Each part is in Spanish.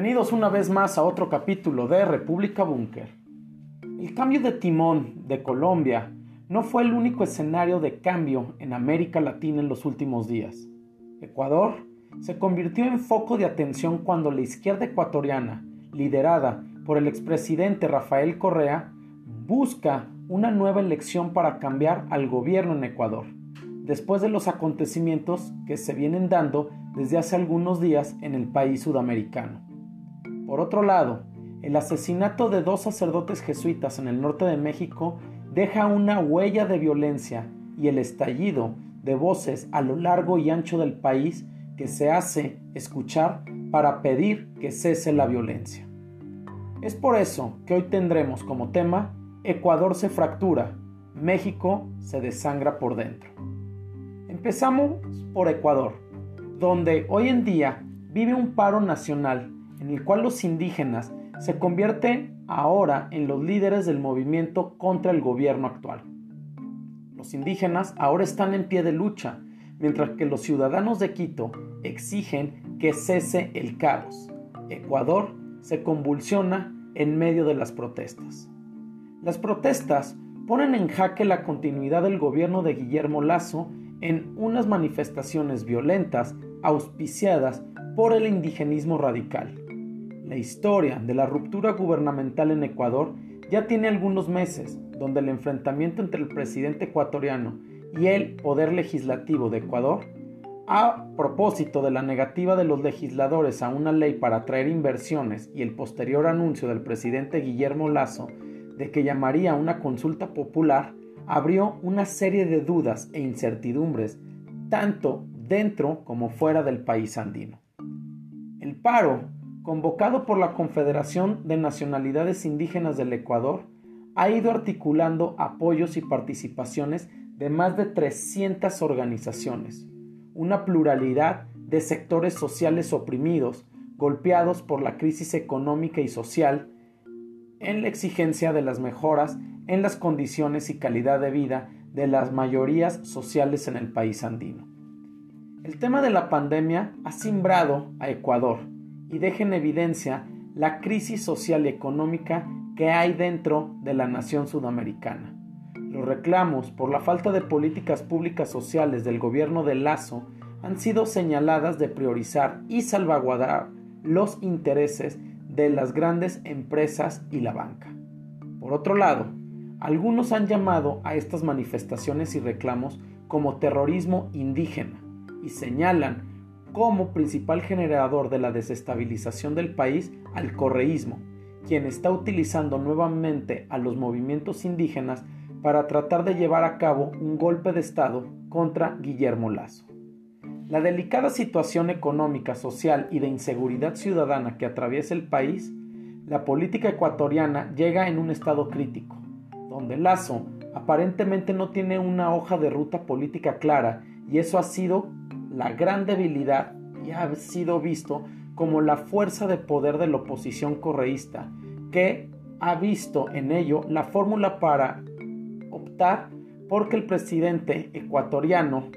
Bienvenidos una vez más a otro capítulo de República Búnker. El cambio de timón de Colombia no fue el único escenario de cambio en América Latina en los últimos días. Ecuador se convirtió en foco de atención cuando la izquierda ecuatoriana, liderada por el expresidente Rafael Correa, busca una nueva elección para cambiar al gobierno en Ecuador, después de los acontecimientos que se vienen dando desde hace algunos días en el país sudamericano. Por otro lado, el asesinato de dos sacerdotes jesuitas en el norte de México deja una huella de violencia y el estallido de voces a lo largo y ancho del país que se hace escuchar para pedir que cese la violencia. Es por eso que hoy tendremos como tema Ecuador se fractura, México se desangra por dentro. Empezamos por Ecuador, donde hoy en día vive un paro nacional en el cual los indígenas se convierten ahora en los líderes del movimiento contra el gobierno actual. Los indígenas ahora están en pie de lucha, mientras que los ciudadanos de Quito exigen que cese el caos. Ecuador se convulsiona en medio de las protestas. Las protestas ponen en jaque la continuidad del gobierno de Guillermo Lazo en unas manifestaciones violentas auspiciadas por el indigenismo radical. La historia de la ruptura gubernamental en Ecuador ya tiene algunos meses, donde el enfrentamiento entre el presidente ecuatoriano y el poder legislativo de Ecuador, a propósito de la negativa de los legisladores a una ley para atraer inversiones y el posterior anuncio del presidente Guillermo Lazo de que llamaría una consulta popular, abrió una serie de dudas e incertidumbres, tanto dentro como fuera del país andino. El paro convocado por la Confederación de Nacionalidades Indígenas del Ecuador, ha ido articulando apoyos y participaciones de más de 300 organizaciones, una pluralidad de sectores sociales oprimidos, golpeados por la crisis económica y social, en la exigencia de las mejoras en las condiciones y calidad de vida de las mayorías sociales en el país andino. El tema de la pandemia ha simbrado a Ecuador, y deja en evidencia la crisis social y económica que hay dentro de la nación sudamericana. Los reclamos por la falta de políticas públicas sociales del gobierno de Lazo han sido señaladas de priorizar y salvaguardar los intereses de las grandes empresas y la banca. Por otro lado, algunos han llamado a estas manifestaciones y reclamos como terrorismo indígena y señalan como principal generador de la desestabilización del país al correísmo, quien está utilizando nuevamente a los movimientos indígenas para tratar de llevar a cabo un golpe de Estado contra Guillermo Lazo. La delicada situación económica, social y de inseguridad ciudadana que atraviesa el país, la política ecuatoriana llega en un estado crítico, donde Lazo aparentemente no tiene una hoja de ruta política clara y eso ha sido la gran debilidad y ha sido visto como la fuerza de poder de la oposición correísta, que ha visto en ello la fórmula para optar porque el presidente ecuatoriano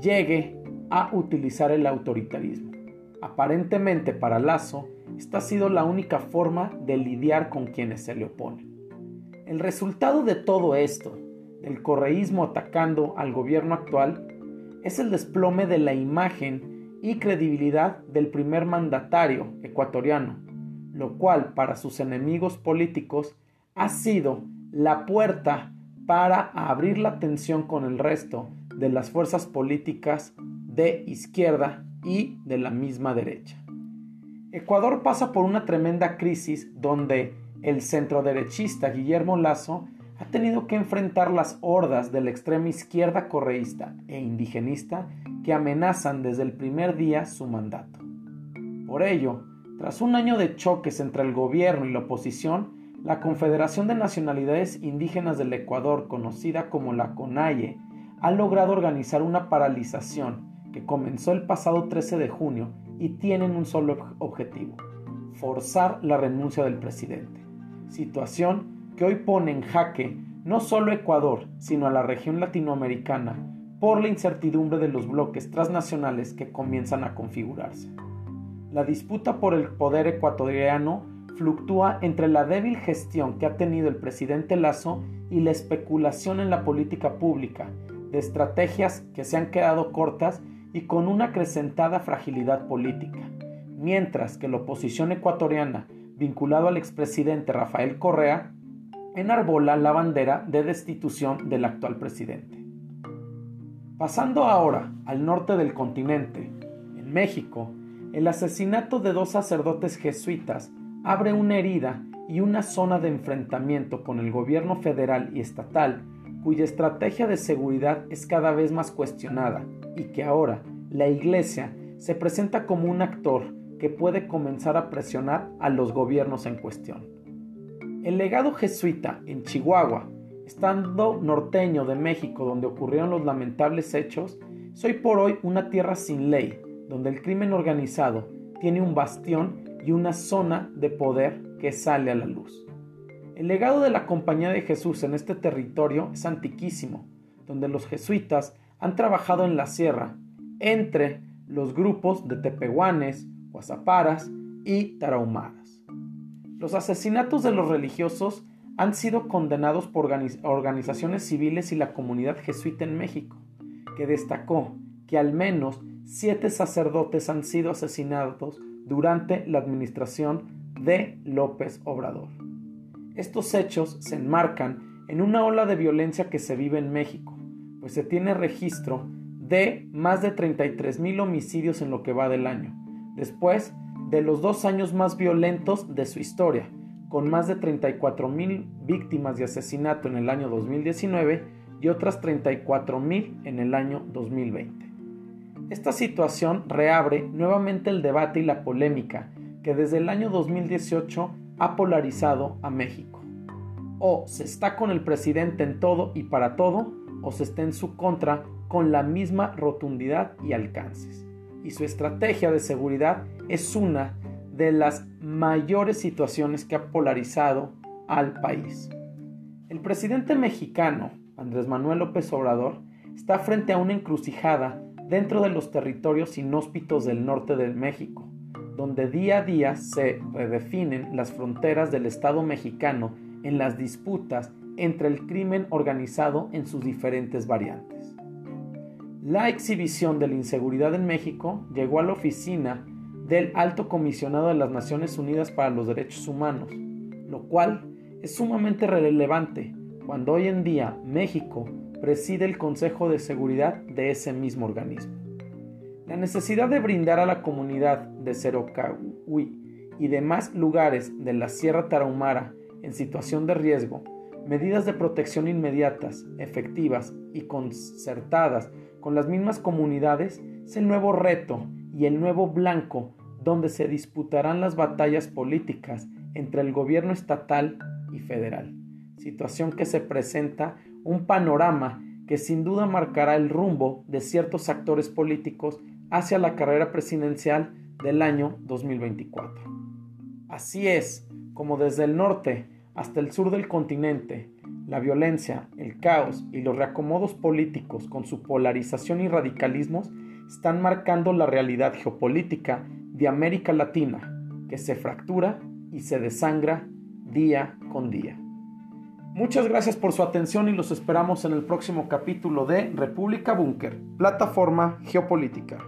llegue a utilizar el autoritarismo. Aparentemente para Lazo, esta ha sido la única forma de lidiar con quienes se le oponen. El resultado de todo esto, del correísmo atacando al gobierno actual, es el desplome de la imagen y credibilidad del primer mandatario ecuatoriano, lo cual para sus enemigos políticos ha sido la puerta para abrir la tensión con el resto de las fuerzas políticas de izquierda y de la misma derecha. Ecuador pasa por una tremenda crisis donde el centroderechista Guillermo Lazo ha tenido que enfrentar las hordas de la extrema izquierda correísta e indigenista que amenazan desde el primer día su mandato. Por ello, tras un año de choques entre el gobierno y la oposición, la Confederación de Nacionalidades Indígenas del Ecuador, conocida como la CONAIE, ha logrado organizar una paralización que comenzó el pasado 13 de junio y tienen un solo objetivo, forzar la renuncia del presidente, situación que hoy pone en jaque no solo Ecuador, sino a la región latinoamericana por la incertidumbre de los bloques transnacionales que comienzan a configurarse. La disputa por el poder ecuatoriano fluctúa entre la débil gestión que ha tenido el presidente Lazo y la especulación en la política pública, de estrategias que se han quedado cortas y con una acrecentada fragilidad política, mientras que la oposición ecuatoriana, vinculado al expresidente Rafael Correa, enarbola la bandera de destitución del actual presidente. Pasando ahora al norte del continente, en México, el asesinato de dos sacerdotes jesuitas abre una herida y una zona de enfrentamiento con el gobierno federal y estatal cuya estrategia de seguridad es cada vez más cuestionada y que ahora la Iglesia se presenta como un actor que puede comenzar a presionar a los gobiernos en cuestión. El legado jesuita en Chihuahua, estando norteño de México donde ocurrieron los lamentables hechos, soy por hoy una tierra sin ley, donde el crimen organizado tiene un bastión y una zona de poder que sale a la luz. El legado de la Compañía de Jesús en este territorio es antiquísimo, donde los jesuitas han trabajado en la sierra entre los grupos de tepehuanes, guasaparas y tarahumaras. Los asesinatos de los religiosos han sido condenados por organizaciones civiles y la comunidad jesuita en México, que destacó que al menos siete sacerdotes han sido asesinados durante la administración de López Obrador. Estos hechos se enmarcan en una ola de violencia que se vive en México, pues se tiene registro de más de 33 mil homicidios en lo que va del año, después de los dos años más violentos de su historia, con más de 34 mil víctimas de asesinato en el año 2019 y otras 34 mil en el año 2020. Esta situación reabre nuevamente el debate y la polémica que desde el año 2018 ha polarizado a México. O se está con el presidente en todo y para todo, o se está en su contra con la misma rotundidad y alcances. Y su estrategia de seguridad es una de las mayores situaciones que ha polarizado al país. El presidente mexicano, Andrés Manuel López Obrador, está frente a una encrucijada dentro de los territorios inhóspitos del norte de México, donde día a día se redefinen las fronteras del Estado mexicano en las disputas entre el crimen organizado en sus diferentes variantes. La exhibición de la inseguridad en México llegó a la oficina del Alto Comisionado de las Naciones Unidas para los Derechos Humanos, lo cual es sumamente relevante cuando hoy en día México preside el Consejo de Seguridad de ese mismo organismo. La necesidad de brindar a la comunidad de Cerocahui y demás lugares de la Sierra Tarahumara en situación de riesgo medidas de protección inmediatas, efectivas y concertadas con las mismas comunidades es el nuevo reto y el nuevo blanco donde se disputarán las batallas políticas entre el gobierno estatal y federal, situación que se presenta un panorama que sin duda marcará el rumbo de ciertos actores políticos hacia la carrera presidencial del año 2024. Así es, como desde el norte hasta el sur del continente, la violencia, el caos y los reacomodos políticos con su polarización y radicalismos están marcando la realidad geopolítica de América Latina, que se fractura y se desangra día con día. Muchas gracias por su atención y los esperamos en el próximo capítulo de República Búnker, plataforma geopolítica.